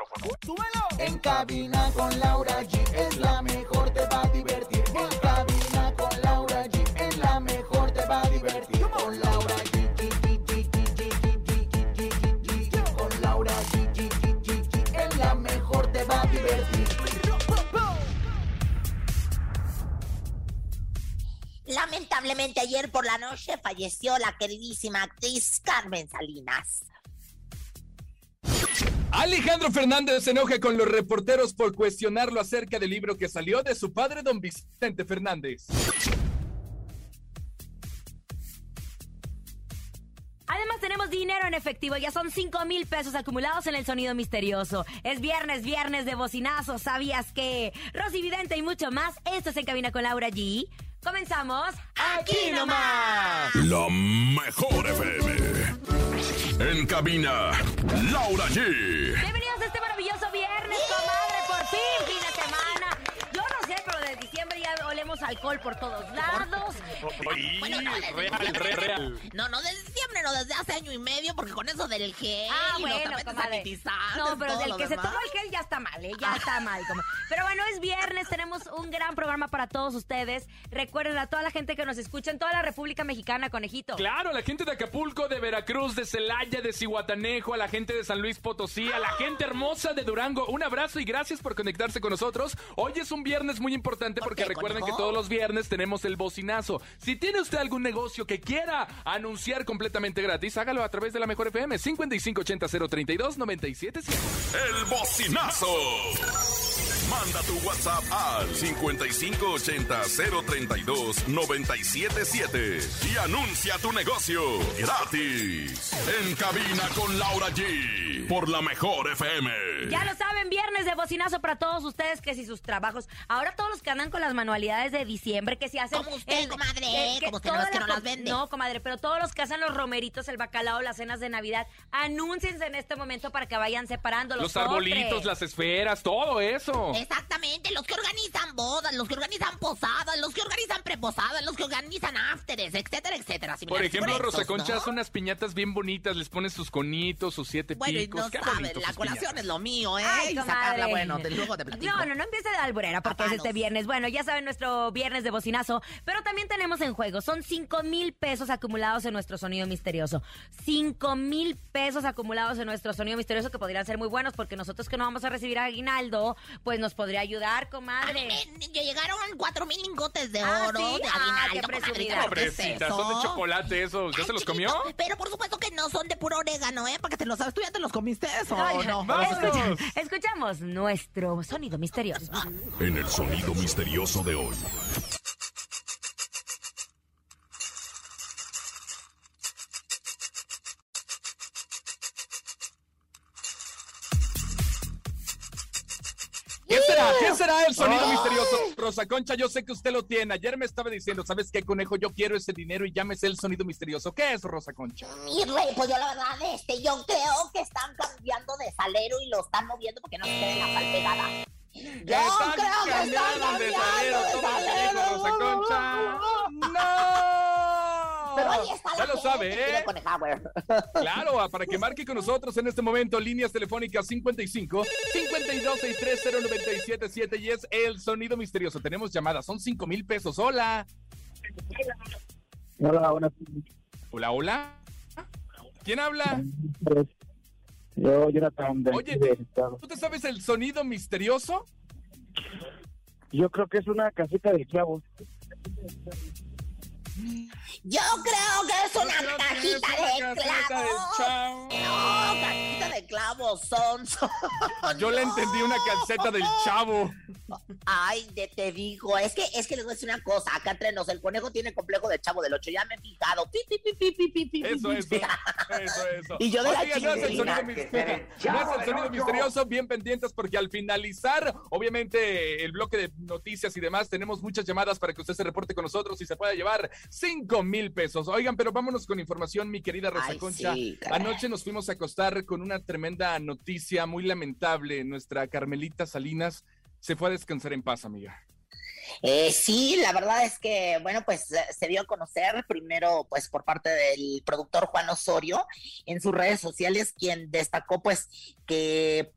micrófono. ¡Súbelo! En cabina con Laura G es la mejor, te va a divertir. En cabina con Laura G es la mejor, te va a divertir. Con Laura G. Con Laura G. Es la mejor, te va a divertir. Lamentablemente ayer por la noche falleció la queridísima actriz Carmen Salinas. Alejandro Fernández se enoja con los reporteros por cuestionarlo acerca del libro que salió de su padre, don Vicente Fernández. Además tenemos dinero en efectivo, ya son 5 mil pesos acumulados en el sonido misterioso. Es viernes, viernes de bocinazo, ¿sabías que? Rosy Vidente y mucho más, esto es En Cabina con Laura G. Comenzamos aquí nomás. La mejor FM. En cabina, Laura G. Bienvenidos a este maravilloso viernes, comadre, por fin, fin de semana. Yo no sé, pero de diciembre ya olemos alcohol por todos lados. Bueno, no, desde real, diciembre, real, real. No, no desde no desde hace año y medio, porque con eso del gel Ah, y los bueno, tapetes comadre. sanitizantes, No, pero todo del lo que se tomó el gel ya está mal, ¿eh? Ya está mal. como- Pero bueno, es viernes, tenemos un gran programa para todos ustedes. Recuerden a toda la gente que nos escucha en toda la República Mexicana, conejito. Claro, la gente de Acapulco, de Veracruz, de Celaya, de Cihuatanejo, a la gente de San Luis Potosí, a la gente hermosa de Durango, un abrazo y gracias por conectarse con nosotros. Hoy es un viernes muy importante ¿Por porque recuerden conejo? que todos los viernes tenemos el bocinazo. Si tiene usted algún negocio que quiera anunciar completamente gratis, hágalo a través de la Mejor FM 5580 032 977. El bocinazo. Manda tu WhatsApp al 5580-032-977 y anuncia tu negocio gratis. En cabina con Laura G. Por la mejor FM. Ya lo saben, viernes de bocinazo para todos ustedes, que si sus trabajos, ahora todos los que andan con las manualidades de diciembre, que si hacen... Como usted, comadre, como usted, no, es que la no las vende. No, comadre, pero todos los que hacen los romeritos, el bacalao, las cenas de Navidad, anúnciense en este momento para que vayan separando los, Los arbolitos, las esferas, todo eso. Exactamente, los que organizan bodas, los que organizan posadas, los que organizan preposadas, los que organizan afteres, etcétera, etcétera. Por ejemplo, Rosa Concha ¿no? hace unas piñatas bien bonitas, les pone sus conitos, sus siete Bueno, y picos. no Qué saben, la colación piñatas. es lo mío, ¿eh? Ay, y comadre. sacarla, bueno, de luego te platico. No, no, no empiece de alburera porque es este viernes. Bueno, ya saben nuestro viernes de bocinazo, pero también tenemos en juego. Son 5 mil pesos acumulados en nuestro sonido misterioso. 5 mil pesos acumulados en nuestro sonido misterioso que podrían ser muy buenos porque nosotros que no vamos a recibir aguinaldo, pues nos podría ayudar, A comadre. me llegaron cuatro mil lingotes de Ah, oro ¿sí? de Ah, qué comadre, presumida. ¿qué es Pobrecita, eso? son de chocolate esos. ¿Ya Ay, se los chiquito, comió? Pero por supuesto que no son de puro orégano, ¿eh? Para que te lo sabes. ¿Tú ya te los comiste eso o Ay, no? Vamos. escucha- escuchamos nuestro sonido misterioso. En el sonido misterioso de hoy. Rosa Concha, yo sé que usted lo tiene. Ayer me estaba diciendo, ¿sabes qué, conejo? Yo quiero ese dinero y llámese el sonido misterioso. ¿Qué es, Rosa Concha? Mi rey, pues yo la verdad, este, yo creo que están cambiando de salero y lo están moviendo porque no se quede la sal pegada. Yo Están creo que están cambiando de salero, de todo lo que dijo salero. Rosa Concha. ¡No! Pero ahí está la Ya lo gente sabe, ¿eh? Claro, para que marque con nosotros en este momento, líneas telefónicas 55 52 630 977 y es el sonido misterioso. Tenemos llamadas, son 5 mil pesos. Hola. Hola, buenas Hola, hola. ¿Quién habla? Yo, Jonathan, de Oye. ¿Tú te sabes el sonido misterioso? Yo creo que es una casita de clavos. Yo creo que es una cajita de clavos. No, cajita de clavos son. Yo le entendí una calceta del chavo. Ay, te digo, es que es que les voy a decir una cosa, acá entre nos, el conejo tiene complejo de chavo del 8, ya me he fijado. eso, eso, eso, eso. Y yo de la no es el sonido, no es el sonido misterioso, bien pendientes porque al finalizar, obviamente, el bloque de noticias y demás, tenemos muchas llamadas para que usted se reporte con nosotros y se pueda llevar 5 mil pesos. Oigan, pero vámonos con información, mi querida Rosa Concha. Anoche nos fuimos a acostar con una tremenda noticia muy lamentable. Nuestra Carmelita Salinas se fue a descansar en paz, amiga. Eh, sí, la verdad es que, bueno, pues eh, se dio a conocer primero, pues por parte del productor Juan Osorio en sus redes sociales, quien destacó, pues, que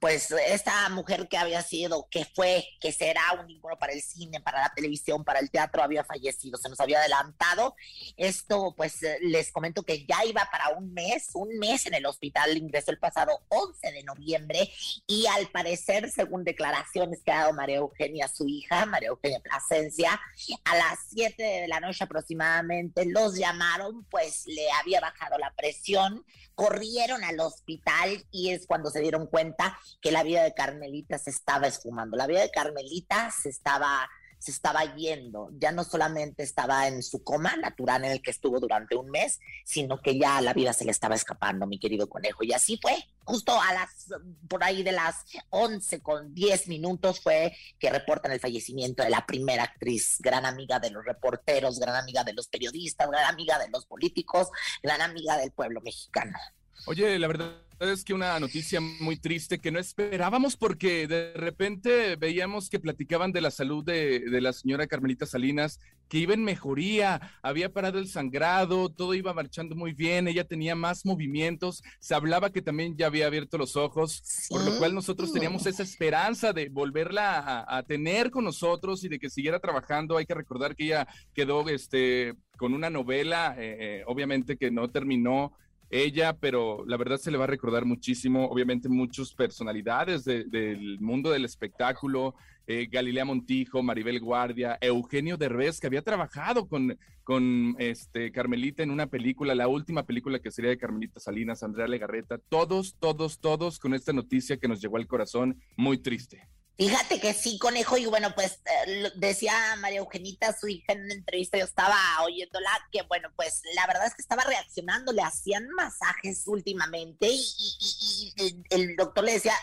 pues esta mujer que había sido, que fue, que será un ícono para el cine, para la televisión, para el teatro, había fallecido, se nos había adelantado. Esto, pues les comento que ya iba para un mes, un mes en el hospital, ingresó el pasado 11 de noviembre y al parecer, según declaraciones que ha dado María Eugenia, su hija, María Eugenia Plasencia, a las 7 de la noche aproximadamente los llamaron, pues le había bajado la presión, corrieron al hospital y es cuando se dieron cuenta que la vida de Carmelita se estaba esfumando. La vida de Carmelita se estaba se estaba yendo, ya no solamente estaba en su coma natural en el que estuvo durante un mes, sino que ya la vida se le estaba escapando, mi querido conejo. Y así fue, justo a las, por ahí de las 11 con 10 minutos fue que reportan el fallecimiento de la primera actriz, gran amiga de los reporteros, gran amiga de los periodistas, gran amiga de los políticos, gran amiga del pueblo mexicano. Oye, la verdad es que una noticia muy triste que no esperábamos porque de repente veíamos que platicaban de la salud de, la señora Carmelita Salinas, que iba en mejoría, había parado el sangrado, todo iba marchando muy bien, ella tenía más movimientos, se hablaba que también ya había abierto los ojos, por lo cual nosotros teníamos esa esperanza de volverla a, tener con nosotros y de que siguiera trabajando. Hay que recordar que ella quedó este, con una novela, eh, eh, obviamente que no terminó ella, pero la verdad se le va a recordar muchísimo, obviamente muchas personalidades del mundo del espectáculo, eh, Galilea Montijo, Maribel Guardia, Eugenio Derbez, que había trabajado con, con este, Carmelita en una película, la última película que sería de Carmelita Salinas, Andrea Legarreta, todos, todos, todos con esta noticia que nos llegó al corazón, muy triste. Fíjate que sí, conejo, y bueno, pues eh, decía María Eugenita, su hija en una entrevista, yo estaba oyéndola, que bueno, pues la verdad es que estaba reaccionando, le hacían masajes últimamente y, el, doctor le decía,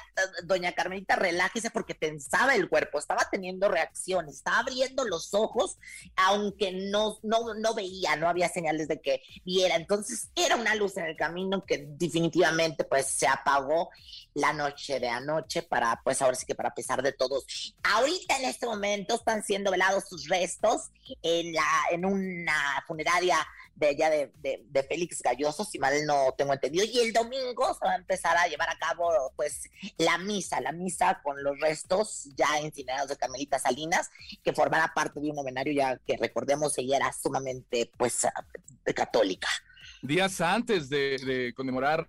doña Carmelita, relájese porque pensaba el cuerpo, estaba teniendo reacciones, estaba abriendo los ojos, aunque no, no, no veía, no había señales de que viera, entonces era una luz en el camino que definitivamente pues se apagó la noche de anoche para, pues ahora sí que para pesar de todos. Ahorita en este momento están siendo velados sus restos en, la, en una funeraria de allá de, de, Félix Galloso, si mal no tengo entendido, y el domingo se va a empezar a llevar a cabo pues la misa, la misa con los restos ya incinerados de Carmelita Salinas, que formará parte de un novenario ya que recordemos ella era sumamente pues católica días antes de, conmemorar,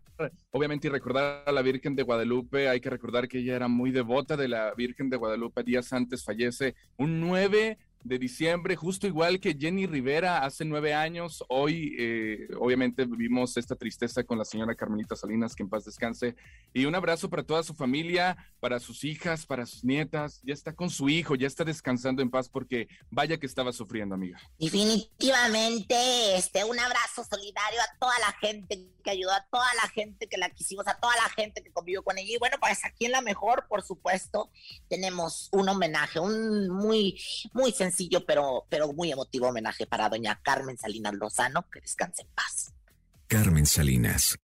obviamente, y recordar a la Virgen de Guadalupe, hay que recordar que ella era muy devota de la Virgen de Guadalupe. Días antes fallece un 9 de diciembre, justo igual que Jenny Rivera hace nueve años. Hoy, eh, obviamente, vivimos esta tristeza con la señora Carmelita Salinas, que en paz descanse. Y un abrazo para toda su familia, para sus hijas, para sus nietas. Ya está con su hijo, ya está descansando en paz porque vaya que estaba sufriendo, amiga. Definitivamente, este, un abrazo solidario a toda la gente que ayudó, a toda la gente que la quisimos, a toda la gente que convivió con ella. Y bueno, pues aquí en La Mejor, por supuesto, tenemos un homenaje, un muy, muy sencillo sencillo, pero, pero muy emotivo homenaje para doña Carmen Salinas Lozano, que descanse en paz. Carmen Salinas.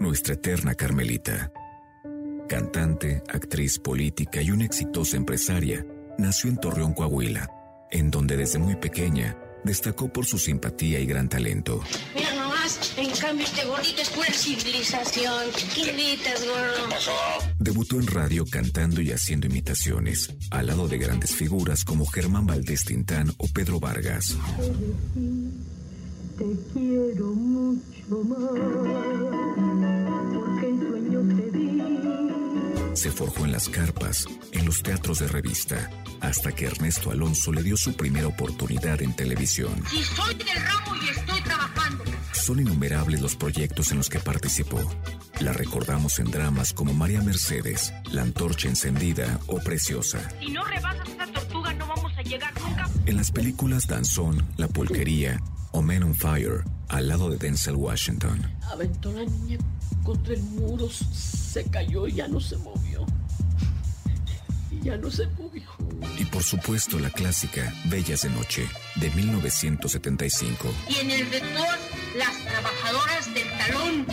Nuestra eterna Carmelita. Cantante, actriz política y una exitosa empresaria, nació en Torreón, Coahuila, en donde desde muy pequeña destacó por su simpatía y gran talento. Mira nomás, en cambio este gordito es pura civilización. Chiquilitas, gordo. Debutó en radio cantando y haciendo imitaciones, al lado de grandes figuras como Germán Valdés Tintán o Pedro Vargas. Te quiero mucho más, Se forjó en las carpas, en los teatros de revista, hasta que Ernesto Alonso le dio su primera oportunidad en televisión. Si soy del ramo y estoy trabajando. Son innumerables los proyectos en los que participó. La recordamos en dramas como María Mercedes, La Antorcha Encendida o Preciosa. Si no rebasas esa tortuga, no vamos a llegar nunca. En las películas Danzón, La Polquería o Men on Fire, al lado de Denzel Washington. Aventó la niña contra el muro, se cayó y ya no se movió. Y ya no se movió. Y por supuesto la clásica Bellas de Noche, de 1975. Y en el vector, las trabajadoras del talón.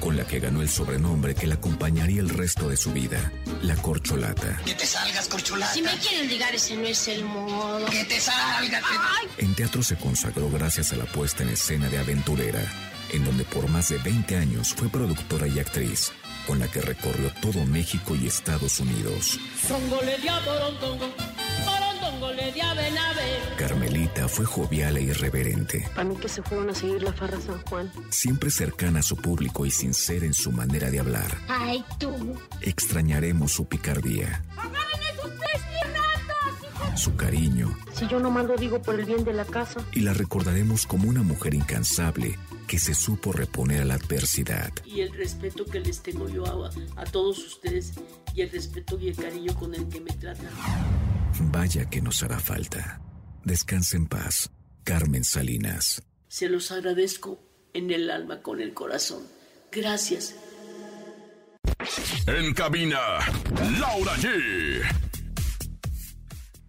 con la que ganó el sobrenombre que la acompañaría el resto de su vida, la corcholata. Que te salgas, corcholata. Si me quieren ligar, ese no es el modo. Que te salgas. que- En teatro se consagró gracias a la puesta en escena de Aventurera, en donde por más de 20 años fue productora y actriz, con la que recorrió todo México y Estados Unidos. Carmelita fue jovial e irreverente, Para mí que se fueron a seguir la farra San Juan. siempre cercana a su público y sincera en su manera de hablar. Ay, tú. Extrañaremos su picardía, su cariño Si yo nomás lo digo por el bien de la casa. y la recordaremos como una mujer incansable que se supo reponer a la adversidad. Y el respeto que les tengo yo a, a todos ustedes y el respeto y el cariño con el que me tratan. Vaya que nos hará falta. Descansa en paz, Carmen Salinas. Se los agradezco en el alma, con el corazón. Gracias. En cabina, Laura G.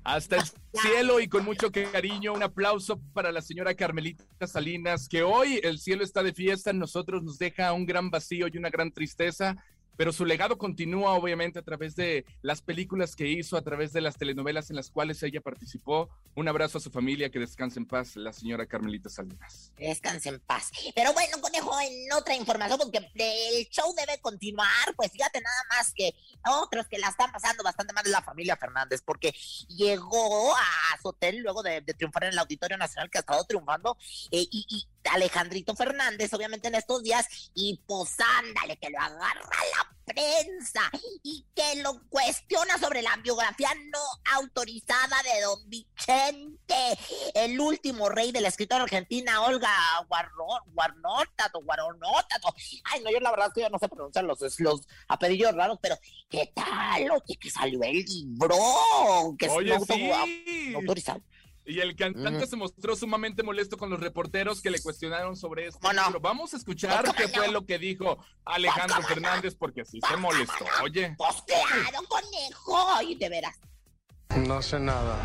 Hasta el cielo y con mucho cariño, un aplauso para la señora Carmelita Salinas, que hoy el cielo está de fiesta, nosotros nos deja un gran vacío y una gran tristeza, pero su legado continúa obviamente a través de las películas que hizo, a través de las telenovelas en las cuales ella participó. Un abrazo a su familia, que descanse en paz, la señora Carmelita Salinas. Descanse en paz. Pero bueno, conejo, en otra información, porque el show debe continuar, pues fíjate nada más que otros que la están pasando bastante mal la familia Fernández, porque llegó a su hotel luego de, de triunfar en el Auditorio Nacional, que ha estado triunfando, eh, y, y Alejandrito Fernández, obviamente en estos días, y pues ándale, que lo agarra la prensa y que lo cuestiona sobre la biografía no autorizada de don Vicente, el último rey de la escritora argentina Olga Guarno- Guarnotato, Guaronotato. Ay, no, yo la verdad es que yo no sé pronunciar los, los apellidos raros, pero ¿qué tal? Oye, que salió el libro, que es Oye, no auto- sí. no autorizado. Y el cantante Mm. se mostró sumamente molesto con los reporteros que le cuestionaron sobre esto. ¿Cómo no? Pero vamos a escuchar ¿Cómo qué no? fue lo que dijo Alejandro. Fernández, porque así se molestó. Oye. Claro, conejo, ay, de veras. No sé nada.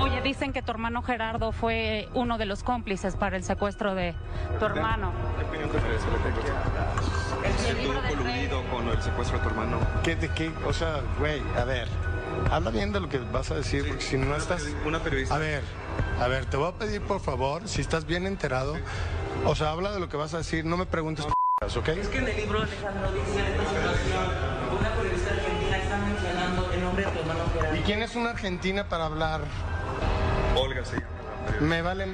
Oye, dicen que tu hermano Gerardo fue uno de los cómplices para el secuestro de tu hermano. ¿Qué opinión te merece? Estuvo coludido con el secuestro de tu hermano. ¿Qué, de qué? O sea, güey, a ver. Habla bien de lo que vas a decir, porque si no estás... Una periodista. A ver, a ver, te voy a pedir por favor, si estás bien enterado, o sea, habla de lo que vas a decir, no me preguntes p***as, ¿ok? Es que en el libro Alejandro dice en esta situación, una periodista argentina está mencionando el nombre de tu hermano Gerardo. ¿Y quién es una argentina para hablar? Olga se llama. Me vale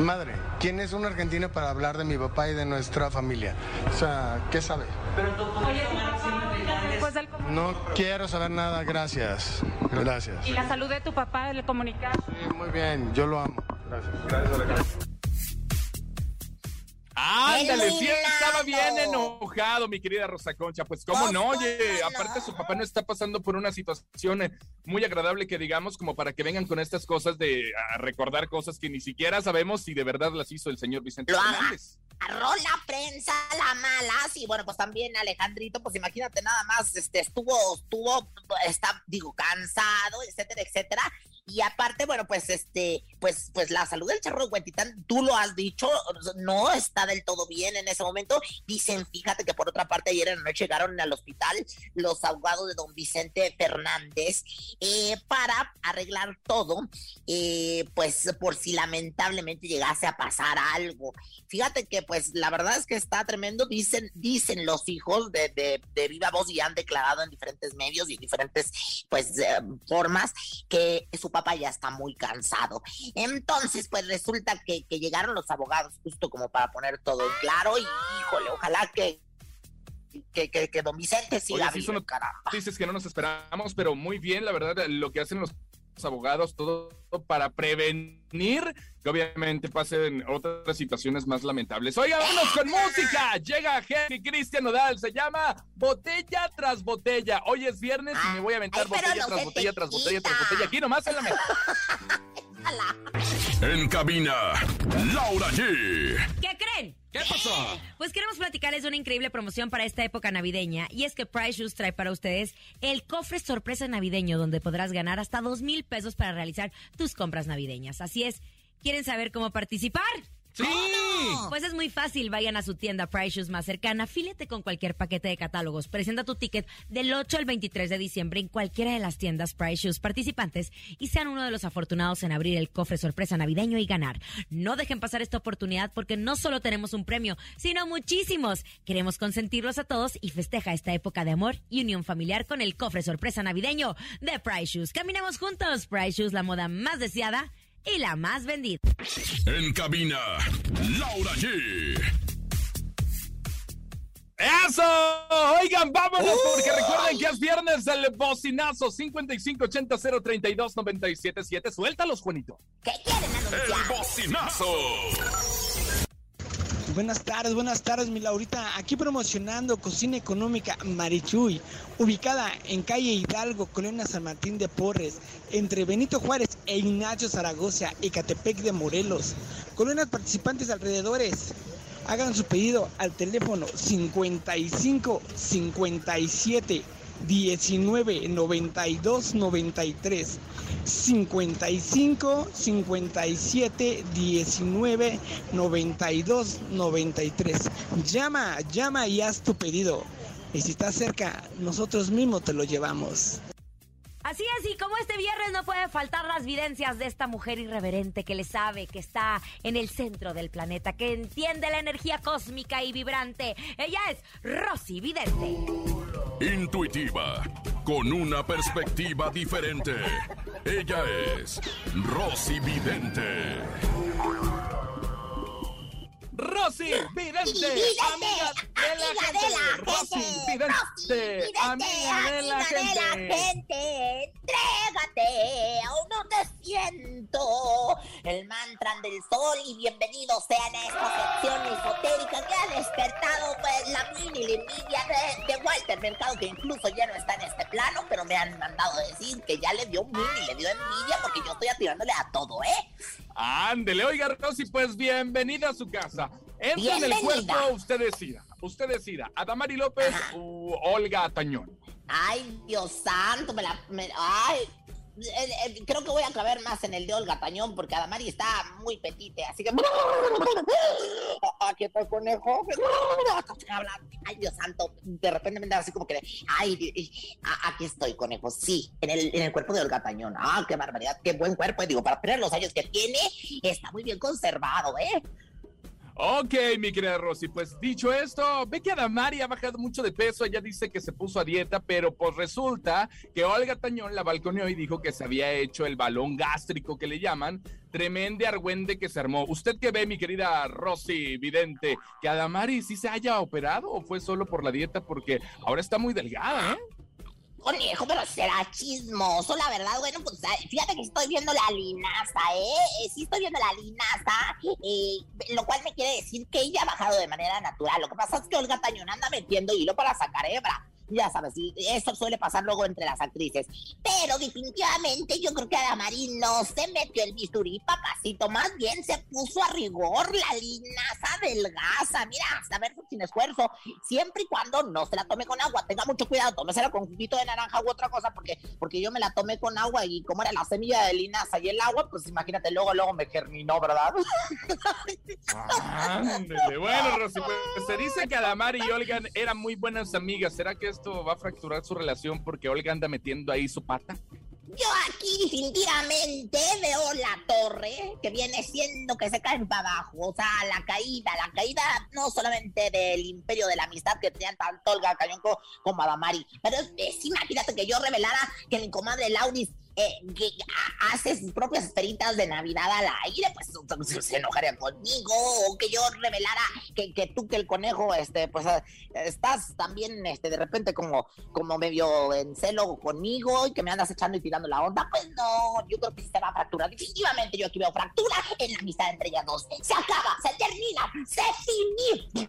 madre. ¿Quién es una argentina para hablar de mi papá y de nuestra familia? O sea, ¿qué sabe? Pero tu papá, después del No quiero saber nada, gracias. Gracias. y la salud de tu papá, el comunicar. Sí, muy bien, yo lo amo. Gracias. Gracias, Alejandro. Ándale, El sí estaba bien enojado, mi querida Rosa Concha. Pues cómo Pues, no, ¿cómo oye, aparte su papá no está pasando por una situación eh, muy agradable que digamos como para que vengan con estas cosas de a recordar cosas que ni siquiera sabemos si de verdad las hizo el señor Vicente. Fernández. Agarró la prensa la mala, sí, bueno, pues también Alejandrito, pues imagínate nada más, este, estuvo, estuvo, está, digo, cansado, etcétera, etcétera, y aparte, bueno, pues este, pues, pues la salud del charro de Huentitán, tú lo has dicho, no está del todo bien en ese momento, dicen, fíjate que por otra parte ayer en la noche llegaron al hospital los abogados de don Vicente Fernández, eh, para arreglar todo, eh, pues por si lamentablemente llegase a pasar algo. Fíjate que pues la verdad es que está tremendo, dicen, dicen los hijos de, de, de viva voz y han declarado en diferentes medios y diferentes pues eh, formas que su papá ya está muy cansado. Entonces pues resulta que, que llegaron los abogados justo como para poner todo en claro y híjole, ojalá que que, que, que don Vicente siga Oye, sí son noticias que no nos esperamos, pero muy bien, la verdad, lo que hacen los abogados, todo para prevenir que obviamente pasen otras situaciones más lamentables. Oiga, vámonos con música. Llega Henry Cristian Nodal, se llama Botella tras Botella. Hoy es viernes y me voy a aventar Ay, botella no tras botella te tras botella tras botella. Aquí nomás en la mesa. En cabina, Laura G. ¿Qué? ¿Qué pasó? Pues queremos platicarles de una increíble promoción para esta época navideña y es que Price Shoes trae para ustedes el cofre sorpresa navideño donde podrás ganar hasta dos mil pesos para realizar tus compras navideñas. Así es, ¿quieren saber cómo participar? ¡Sí! Pues es muy fácil, vayan a su tienda Price Shoes más cercana, fílete con cualquier paquete de catálogos, presenta tu ticket del 8 al 23 de diciembre en cualquiera de las tiendas Price Shoes participantes y sean uno de los afortunados en abrir el cofre sorpresa navideño y ganar. No dejen pasar esta oportunidad porque no solo tenemos un premio, sino muchísimos. Queremos consentirlos a todos y festeja esta época de amor y unión familiar con el cofre sorpresa navideño de Price Shoes. Caminemos juntos, Price Shoes, la moda más deseada y la más vendida. En cabina, Laura G. ¡Eso! Oigan, vámonos, porque recuerden que es viernes del bocinazo 5580-032-977. Suéltalos, Juanito. ¿Qué quieren El bocinazo. Buenas tardes, buenas tardes, mi Laurita. Aquí promocionando Cocina Económica Marichuy, ubicada en calle Hidalgo, Colonia San Martín de Porres, entre Benito Juárez e Ignacio Zaragoza, Ecatepec de Morelos. Colonias participantes alrededores. Hagan su pedido al teléfono 55 57 19 92 93 55 57 19 92 93 llama llama y haz tu pedido. Y si estás cerca nosotros mismos te lo llevamos Así es, y como este viernes no puede faltar las videncias de esta mujer irreverente que le sabe, que está en el centro del planeta, que entiende la energía cósmica y vibrante. Ella es Rosy Vidente. Intuitiva, con una perspectiva diferente. Ella es Rosy Vidente. Rosy Vidente, Vidente, amiga de la gente. de la Rosy. Vidente, amiga de la gente. entrégate, aún no te El mantra del sol y bienvenidos sean a esta sección esotérica que ha despertado pues la mini la envidia de, de Walter Mercado, que incluso ya no está en este plano, pero me han mandado decir que ya le dio mini, le dio envidia porque yo estoy atirándole a todo, ¿eh? Ándele, oiga, Rosy, pues bienvenida a su casa. Entra en el cuerpo, usted decida. Usted decida. ¿Adamari López u Olga Tañón? Ay, Dios santo, me la. me- ay. Eh, eh, creo que voy a caber más en el de Olga Tañón porque Adamari está muy petite, así que. Aquí está el conejo. Ay, Dios santo. De repente me da así como que. Ay, aquí estoy, conejo. Sí, en el, en el cuerpo de Olga Tañón. Ah, qué barbaridad, qué buen cuerpo. Digo, para tener los años que tiene, está muy bien conservado, ¿eh? Ok, mi querida Rosy, pues dicho esto, ve que Adamari ha bajado mucho de peso, ella dice que se puso a dieta, pero pues resulta que Olga Tañón la balconeó y dijo que se había hecho el balón gástrico que le llaman, tremende argüende que se armó. ¿Usted qué ve, mi querida Rosy Vidente, que Adamari sí se haya operado o fue solo por la dieta? Porque ahora está muy delgada, ¿eh? Conejo, pero será chismoso, la verdad. Bueno, pues fíjate que estoy viendo la linaza, ¿eh? Eh, Sí estoy viendo la linaza, eh, lo cual me quiere decir que ella ha bajado de manera natural. Lo que pasa es que Olga Tañón anda metiendo hilo para sacar hebra. Ya sabes, eso suele pasar luego entre las actrices. Pero definitivamente yo creo que Adamari no se metió el bisturí, papacito. Más bien se puso a rigor la linaza delgaza. Mira, hasta ver sin esfuerzo. Siempre y cuando no se la tome con agua. Tenga mucho cuidado, tómesela con juguito de naranja u otra cosa, porque, porque yo me la tomé con agua y como era la semilla de linaza y el agua, pues imagínate, luego, luego me germinó, ¿verdad? Bueno, Rosy, pues se dice que Adamari y Olga eran muy buenas amigas. ¿Será que esto va a fracturar su relación porque Olga anda metiendo ahí su pata? Yo aquí definitivamente veo la torre que viene siendo que se caen para abajo, o sea, la caída, la caída no solamente del imperio de la amistad que tenían tanto Olga Cañón co- como Adamari, pero es- imagínate que yo revelara que mi comadre Lauris eh, que hace sus propias esferitas de Navidad al aire, pues se enojaría conmigo, o que yo revelara que, que tú, que el conejo, este, pues eh, estás también, este, de repente como, como medio en celo conmigo y que me andas echando y tirando la onda, pues no, yo creo que se va a fracturar. Definitivamente yo aquí veo fractura en la amistad entre ellas dos. Se acaba, se termina, se finí.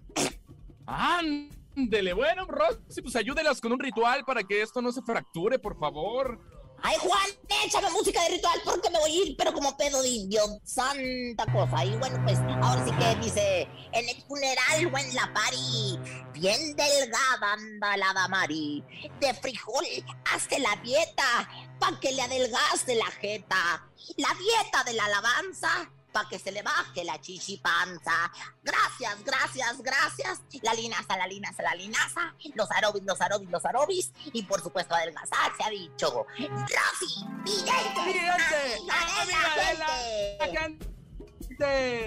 Ándele, bueno, Rosy, pues ayúdelas con un ritual para que esto no se fracture, por favor. Ay, Juan, échame música de ritual porque me voy a ir, pero como pedo de indio. Santa cosa. Y bueno, pues ahora sí que dice: En el funeral o en la pari, bien delgada anda la damari. De frijol, hazte la dieta, pa' que le adelgaste la jeta. La dieta de la alabanza para que se le baje la chichipanza. Gracias, gracias, gracias. La linaza, la linaza, la linaza. Los arobis, los arobis, los arobis. Y por supuesto, adelgazar se ha dicho. Rosy, vidente, amiga de la gente.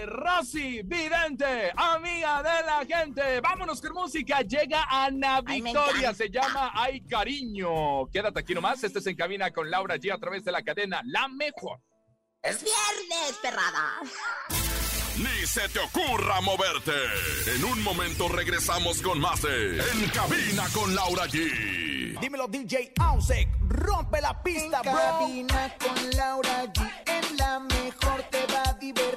Rosy, vidente, amiga de la gente. Vámonos con música. Llega Ana Victoria. se llama Ay Cariño. Quédate aquí nomás. Este es En Cabina con Laura G a través de la cadena La Mejor. ¡Es viernes, perrada! Ni se te ocurra moverte. En un momento regresamos con más de En Cabina con Laura G. Dímelo, DJ Ausek. Rompe la pista, en Cabina con Laura G. En la mejor te va a divertir.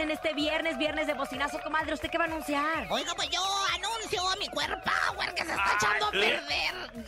En este viernes, viernes de bocinazo, comadre. ¿Usted qué va a anunciar? Oiga, pues yo anuncio mi cuerpo power que se está echando a perder.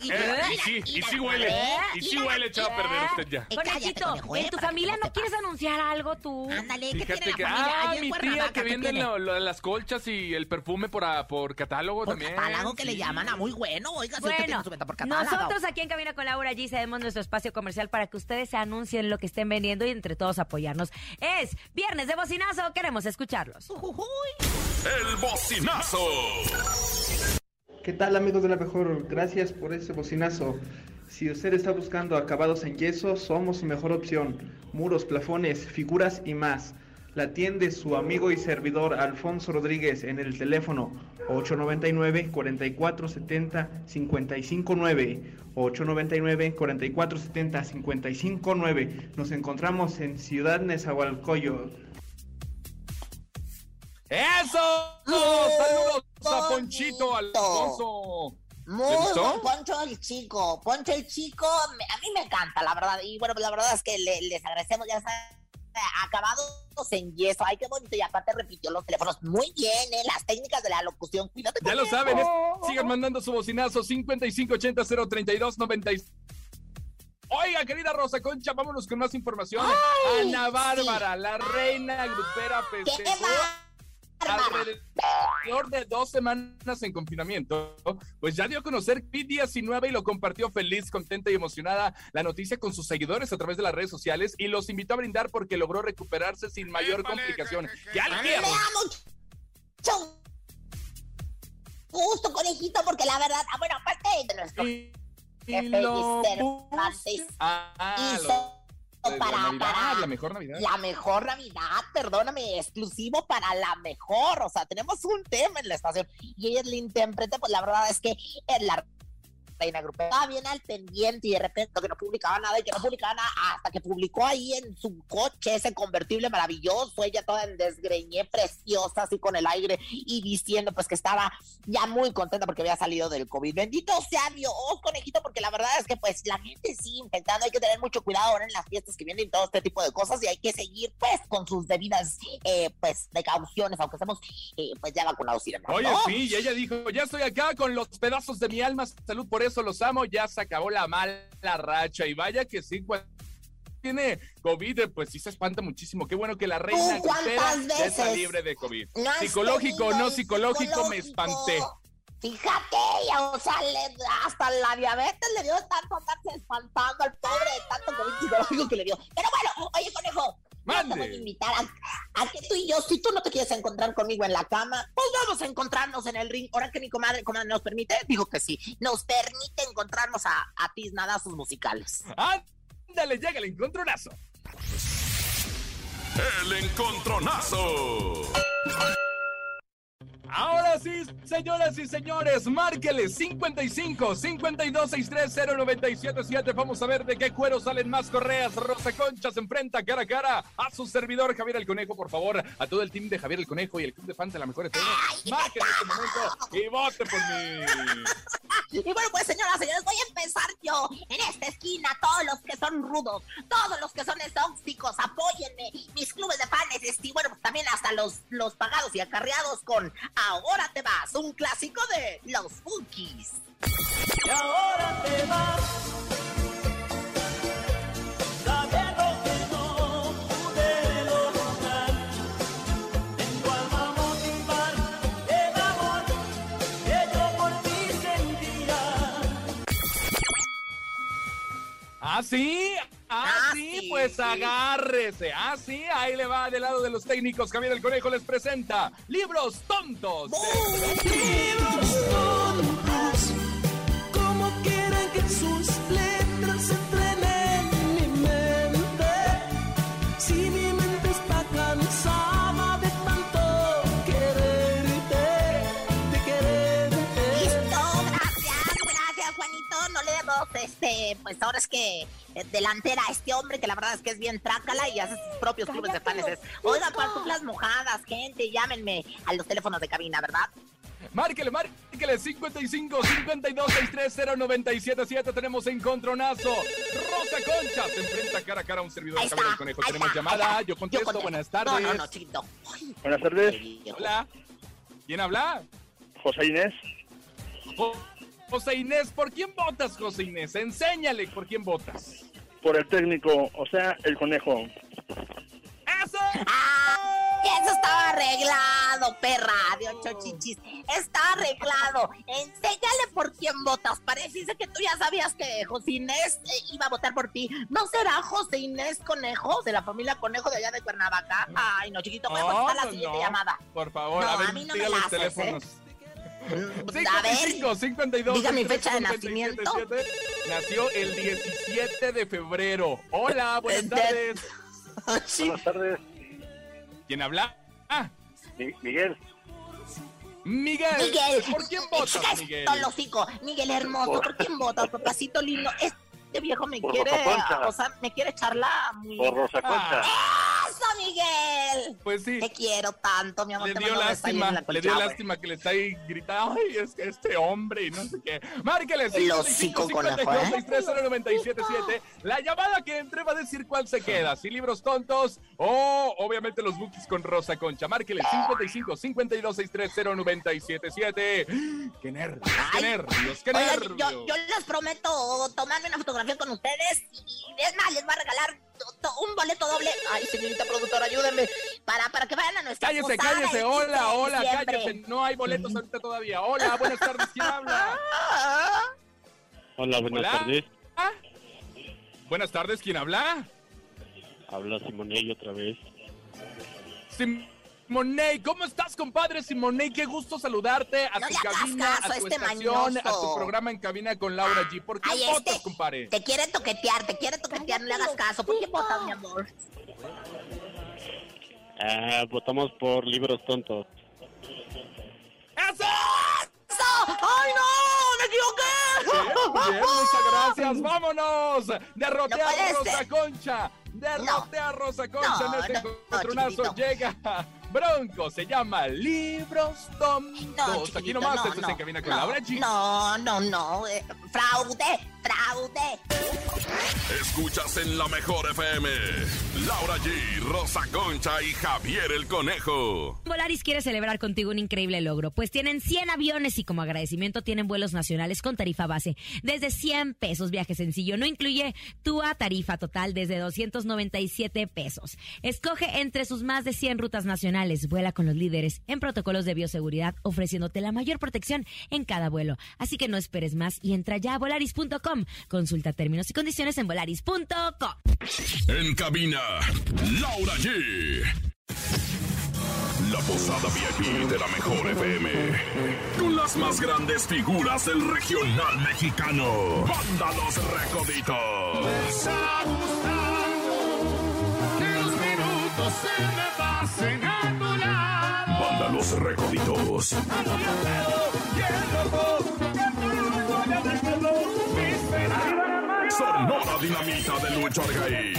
Y, eh, sí, y sí huele. Y sí huele echado a perder usted ya. Conejito, ¿en tu familia no quieres anunciar algo tú? Ándale, ¿qué tiene que, la familia? ah, mi tía que ¿qué vende tiene? lo- lo de las colchas y el perfume por, a- por catálogo también. catálogo que le llaman a muy bueno. Oiga, si usted Bueno, tiene su venta por catálogo. nosotros aquí en Cabina con Laura G cedemos nuestro espacio comercial para que ustedes se anuncien lo que estén vendiendo y entre todos apoyarnos. Es viernes de bocinazo, queremos escucharlos. El bocinazo. ¿Qué tal amigos de la mejor? Gracias por ese bocinazo. Si usted está buscando acabados en yeso, somos su mejor opción. Muros, plafones, figuras y más. La atiende su amigo y servidor Alfonso Rodríguez en el teléfono 899 4470 559 899 4470 559. Nos encontramos en Ciudad Nezahualcóyotl. ¡Eso! ¡Saludos a Ponchito, Alfonso! Muy buen Poncho el Chico. Poncho el Chico, a mí me encanta, la verdad. Y bueno, pues la verdad es que le- les agradecemos ya saben, acabados en yeso. Ay, qué bonito. Y aparte repitió los teléfonos muy bien, ¿eh? Las técnicas de la locución. Cuídate Ya lo saben, es- sigan mandando su bocinazo 5580 032 96. Oiga, querida Rosa Concha, vámonos con más información. Ay, Ana Bárbara, la reina grupera festejó alrededor de dos semanas en confinamiento, pues ya dio a conocer COVID-19 y lo compartió feliz, contenta y emocionada la noticia con sus seguidores a través de las redes sociales y los invitó a brindar porque logró recuperarse sin mayor complicación. ¡Ya A al mí fierro! me da mucho gusto, conejito, porque la verdad, ah, bueno, aparte de nuestro jefe lo Ah, hizo lo la para, la mejor Navidad. La mejor Navidad, perdóname, exclusivo para la mejor. O sea, tenemos un tema en la estación y ella es la intérprete, pues la verdad es que es la reina grupera estaba bien al pendiente y de repente que no publicaba nada y que no publicaba nada hasta que publicó ahí en su coche ese convertible maravilloso, ella toda en desgreñé, preciosa, así con el aire y diciendo pues que estaba ya muy contenta porque había salido del COVID. Bendito sea Dios, conejito, porque la verdad es que pues la gente sigue infectando, hay que tener mucho cuidado ahora en las fiestas que vienen y todo este tipo de cosas y hay que seguir pues con sus debidas eh, pues precauciones, aunque estemos eh, pues ya vacunados y demás. Oye, ¿no? sí, y ella dijo, ya estoy acá con los pedazos de mi alma, salud, por eso los amo, ya se acabó la mala racha. Y vaya que sí, cuando tiene COVID, pues sí se espanta muchísimo. Qué bueno que la reina ¿Tú cuántas grupera ya está libre de COVID. no psicológico, no psicológico, me espanté. Fíjate, o sea, le- hasta la diabetes le dio tanto andarse espantando al pobre de tanto COVID psicológico que le dio. Pero bueno, oye, conejo. Mande. Te voy a invitar a, a, que tú y yo, si tú no te quieres encontrar conmigo en la cama, pues vamos a encontrarnos en el ring. Ahora que mi comadre, comadre nos permite, digo que sí, nos permite encontrarnos a, a tiznadazos musicales. Ándale, llega el encontronazo. El encontronazo. Ahora sí, señoras y señores, márqueles 55 52 63 0977. Vamos a ver de qué cuero salen más correas. Rosa Concha se enfrenta cara a cara a su servidor Javier el Conejo, por favor. A todo el team de Javier el Conejo y el club de fans de la mejor FM. Marquen en este momento y vote por mí. Y bueno, pues señoras señores, voy a empezar yo en esta esquina. Todos los que son rudos, todos los que son exóticos, apóyenme. Mis clubes de fans, y bueno, pues también hasta los, los pagados y acarreados con Ahora te vas, un clásico de los Funkies. Ahora te vas. ¿Ah, sí? Ah, Ah, sí, sí, pues sí. agárrese. Ah, sí, ahí le va del lado de los técnicos. Javier el Conejo les presenta Libros Tontos. Libros tontos, pues ahora es que eh, delantera a este hombre que la verdad es que es bien trácala y hace sus propios clubes de fans. Es, Oigan, pantuflas mojadas, gente, llámenme a los teléfonos de cabina, ¿verdad? Márquele, márquele 55 52 630 977. Tenemos encontronazo. Rosa Concha se enfrenta cara a cara a un servidor de Javier el está, Conejo. ahí Tenemos está, llamada. Yo contesto. contesto. Buenas tardes. No, no, no, chiquito. Buenas tardes, Hola. ¿Quién habla? José Inés. Jo- José Inés, ¿por quién votas, José Inés? Enséñale por quién votas. Por el técnico, o sea, el conejo. ¡Eso! ¡Ah! Eso estaba arreglado, perra de ocho chichis. Está arreglado. Enséñale por quién votas. Parece que tú ya sabías que José Inés eh, iba a votar por ti. ¿No será José Inés Conejo de la familia Conejo de allá de Cuernavaca? Ay, no, chiquito, voy a contestar la no, siguiente no. llamada. Por favor, No, a ver, a mí no me la los haces, teléfonos. A ver, 55 52 diga mi fecha de 63 nacimiento. 97. Nació el 17 de febrero. Hola, buenas De- tardes. Buenas tardes, ¿Quién habla? Ah, Mi- Miguel. Miguel. Miguel. ¿Por quién votas, Chica, Miguel? Miguel hermoso, ¿por quién votas, papacito lindo? Este viejo me Por quiere, o sea, me quiere echarla muy... Por Rosa Concha. ¡Eso, Miguel! Pues sí. Te quiero tanto, mi amor. Le dio lástima, le dio lástima que le está ahí gritando, ay, es que este hombre y no sé qué. Márquele con la fue, ¿eh? 977 La llamada que entre va a decir cuál se queda, si libros tontos o obviamente los bookies con Rosa Concha. Márquele 55 52 630 977 ¡Qué nervios, qué nervios, qué nervios! yo, les prometo tomarme una fotografía con ustedes y, es más, les voy a regalar un boleto doble. Ay, señorita productora, ayúdenme. Para, para que vayan a nuestra Cállese, posada cállese, el 15 hola, hola, diciembre. cállese. No hay boletos ahorita todavía. Hola, buenas tardes, ¿quién habla? Hola, buenas Hola. tardes. Buenas tardes, ¿quién habla? Habla Simonelli otra vez. Simonei, ¿cómo estás, compadre Simonei? Qué gusto saludarte a No tu cabina, caso a tu este estación, a tu programa en cabina con Laura G. ¿Por qué Ay, votas, este- compadre? Te quiere toquetear, te quiere toquetear, no le hagas caso. ¿Por qué votas, mi amor? Ah, votamos por libros tontos. ¡Eso! ¡Eso! ¡Ay, no! ¡Me equivoqué! Bien, muchas gracias. ¡Vámonos! Derroté No Rosa ser. Concha. Derroté a Rosa Concha No, en este no, no, encontronazo. chiquitito. Llega Bronco. Se llama Libros Tontos. No, Aquí chiquitito, nomás no, estás no, en cabina con no, Laura G. No, no, no. eh, fraude, fraude. Escuchas en la mejor FM. Laura G, Rosa Concha y Javier el Conejo. Volaris quiere celebrar contigo un increíble logro, pues tienen 100 aviones y como agradecimiento tienen vuelos nacionales con tarifa base desde 100 pesos. Viaje sencillo, no incluye tu tarifa total desde 297 pesos. Escoge entre sus más de 100 rutas nacionales. Vuela con los líderes en protocolos de bioseguridad, ofreciéndote la mayor protección en cada vuelo. Así que no esperes más y entra ya a volaris.com. Consulta términos y condiciones en volaris.com. En cabina, Laura G. La posada VIP de la mejor FM. Con las más grandes figuras del regional mexicano. Banda Los Recoditos. Que los minutos se me pasen a Los Recoditos. Sonora Dinamita de Lucho Argaín.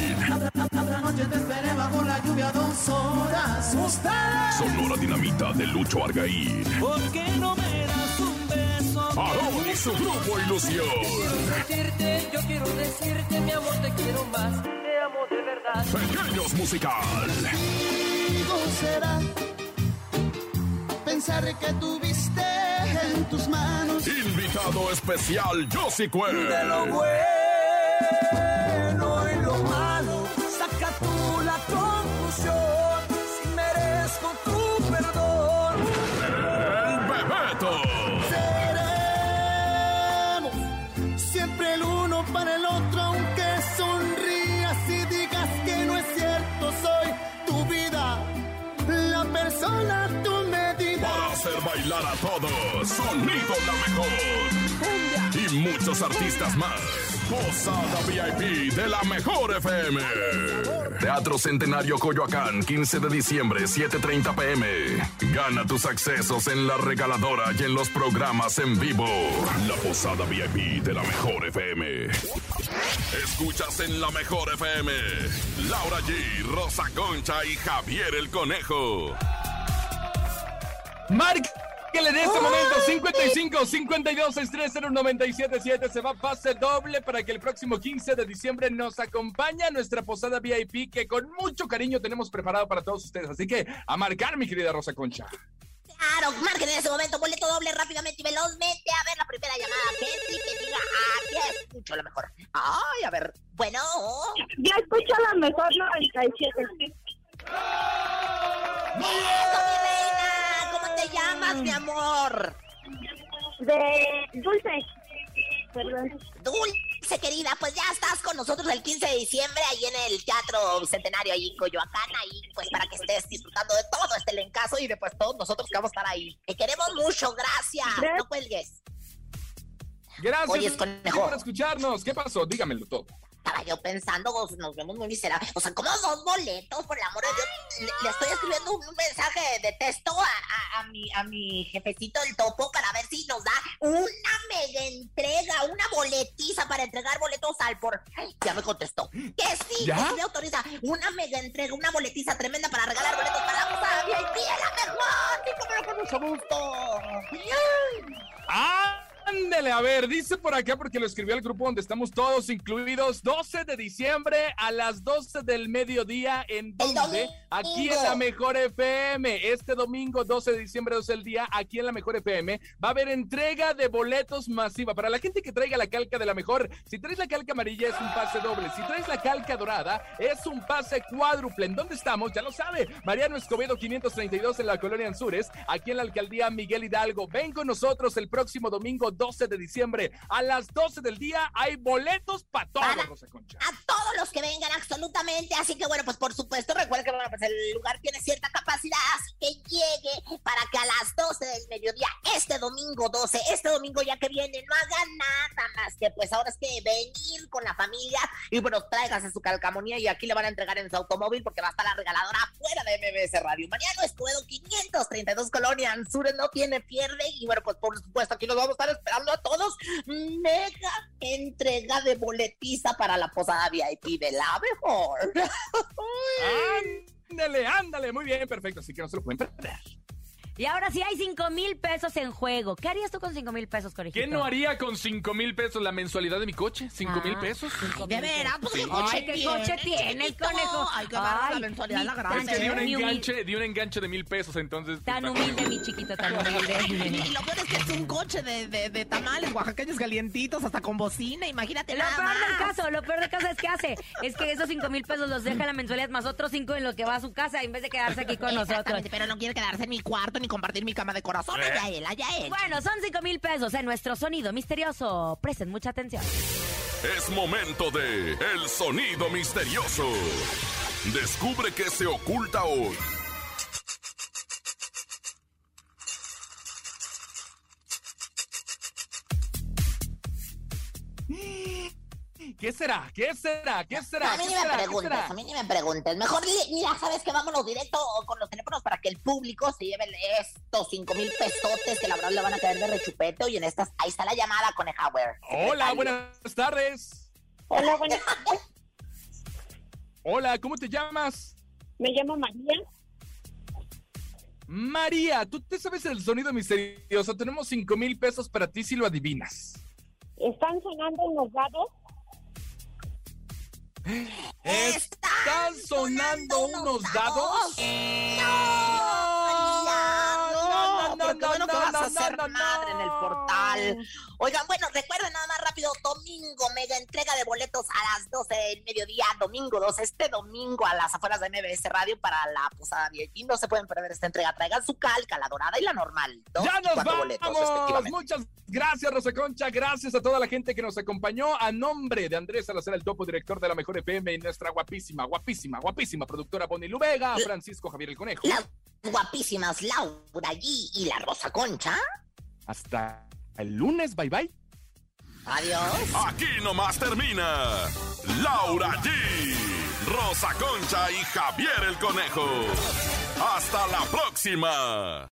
Noche te esperé bajo la lluvia dos horas. Ustedes. Sonora Dinamita de Lucho Argaín. ¿Por qué no me das un beso? Aarón y su grupo Ilusión. Decirte, yo quiero decirte, mi amor, te quiero más. Te amo de verdad. Pequeños Musical. Será pensar que tuviste en tus manos Invitado especial Josie Cuen. de lo bueno bailar todos. Sonido la mejor. Y muchos artistas más. Posada VIP de la mejor FM. Teatro Centenario Coyoacán, 15 de diciembre, 7:30 pm. Gana tus accesos en la regaladora y en los programas en vivo. La Posada VIP de la mejor FM. Escuchas en la mejor FM. Laura G, Rosa Concha y Javier el Conejo. Márquele en este momento 55 52 630 977 se va a pase doble para que el próximo 15 de diciembre nos acompañe a nuestra posada VIP que con mucho cariño tenemos preparado para todos ustedes. Así que a marcar, mi querida Rosa Concha. Claro, marquen en ese momento boleto doble rápidamente y velozmente. A ver la primera llamada, gente, que diga, aquí escucho la mejor. Ay, a ver, bueno. Yo escucho la mejor 97. ¡Eso, mi reina! ¿Cómo mi amor? De Dulce. Perdón. Dulce, querida, pues ya estás con nosotros el 15 de diciembre ahí en el Teatro Centenario, ahí en Coyoacán, ahí pues para que estés disfrutando de todo este elencazo y de pues todos nosotros que vamos a estar ahí. Te queremos mucho, gracias. No cuelgues. Gracias Oye, conejo. por escucharnos. ¿Qué pasó? Dígamelo todo. Estaba yo pensando, nos vemos muy miserables. O sea, como dos boletos, por el amor de Dios. Le, le estoy escribiendo un mensaje de texto a, a- a mi, a mi jefecito del topo para ver si nos da una mega entrega, una boletiza para entregar boletos al por. Ay, ya me contestó. Que sí, ¿Ya? que sí me autoriza. Una mega entrega, una boletiza tremenda para regalar boletos para la VIP, la mejor. Sí, cómo no, con mucho gusto. Ay. Ándele, a ver, dice por acá porque lo escribió el grupo donde estamos todos incluidos. 12 de diciembre a las 12 del mediodía. ¿En donde Aquí en la Mejor FM. Este domingo, 12 de diciembre, 12 del día, aquí en la Mejor FM, va a haber entrega de boletos masiva. Para la gente que traiga la calca de la Mejor, si traes la calca amarilla es un pase doble. Si traes la calca dorada, es un pase cuádruple. ¿En dónde estamos? Ya lo sabe. Mariano Escobedo 532 en la colonia Anzures, aquí en la alcaldía Miguel Hidalgo. Ven con nosotros el próximo domingo 12 de diciembre a las 12 del día. Hay boletos para todos, Rosa Concha. a todos los que vengan, absolutamente. Así que bueno, pues por supuesto, recuerden que bueno, pues el lugar tiene cierta capacidad, así que llegue para que a las 12 del mediodía, este domingo 12, este domingo ya que viene, no hagan nada más que pues ahora es que venir con la familia y bueno, tráigase su calcamonía y aquí le van a entregar en su automóvil porque va a estar la regaladora afuera de MBS Radio. Mariano Escobedo 532 Colonia Anzures no tiene pierde y bueno, pues por supuesto aquí los vamos a estar esperando a todos. Mega entrega de boletiza para la posada VIP de la mejor. Ándale, ándale, muy bien, perfecto. Así que no se lo pueden perder. Y ahora sí hay 5 mil pesos en juego. ¿Qué harías tú con 5 mil pesos, Corejito? ¿Qué no haría con 5 mil pesos la mensualidad de mi coche? ¿5 mil Ah, pesos? De veras, pues Sí. qué coche Ay, ¿qué tiene, coche tiene, chiquito? conejo? Hay que agarrar la Ay, mensualidad ni la tan Es que di un Ni enganche, di un enganche de mil pesos, entonces. pues, Tan humilde, mi chiquito, tan humilde. Y lo peor es que es un coche de, de, de tamales oaxaqueños calientitos, hasta con bocina, imagínate Lo nada peor del más. caso, lo peor del caso es que hace, es que esos 5 mil pesos los deja la mensualidad más otros 5 en lo que va a su casa en vez de quedarse aquí con nosotros. Pero no quiere quedarse en mi cuarto ni compartir mi cama de corazón. Eh. Allá él, allá él. Bueno, son 5 mil pesos en nuestro sonido misterioso. Presten mucha atención. Es momento de El Sonido Misterioso. Descubre qué se oculta hoy. ¿Qué será? ¿Qué será? ¿Qué será? A mí ¿Qué ni me preguntes, a mí ni me preguntes. Mejor, mira, ¿sabes que Vámonos directo con los teléfonos para que el público se lleve estos cinco mil pesotes que la verdad le van a caer de rechupete. Y en estas, ahí está la llamada, Conejauer. Hola, buenas tardes. Hola, buenas Hola, ¿cómo te llamas? Me llamo María. María, ¿tú te sabes el sonido misterioso? Tenemos 5 mil pesos para ti si lo adivinas. ¿Están sonando unos dados? ¿Están sonando unos dados? No, no, porque bueno que vas a no, ser no, madre en el portal. Oigan, bueno, recuerden nada más rápido, domingo, mega entrega de boletos a las 12 del mediodía, domingo 2, este domingo a las afueras de MBS Radio para la posada VIP. No se pueden perder esta entrega. Traigan su calca, la dorada y la normal. Dos ¡Ya nos boletos, vamos! respectivamente. Muchas gracias, Rosa Concha. Gracias a toda la gente que nos acompañó. A nombre de Andrés Salazar, el topo director de la Mejor FM y nuestra guapísima, guapísima, guapísima productora Bonnie Lubega, Francisco Javier el Conejo. Las guapísimas Laura G y la Rosa Concha. Hasta el lunes. Bye, bye. Adiós. Aquí nomás termina Laura G, Rosa Concha y Javier el Conejo. Hasta la próxima.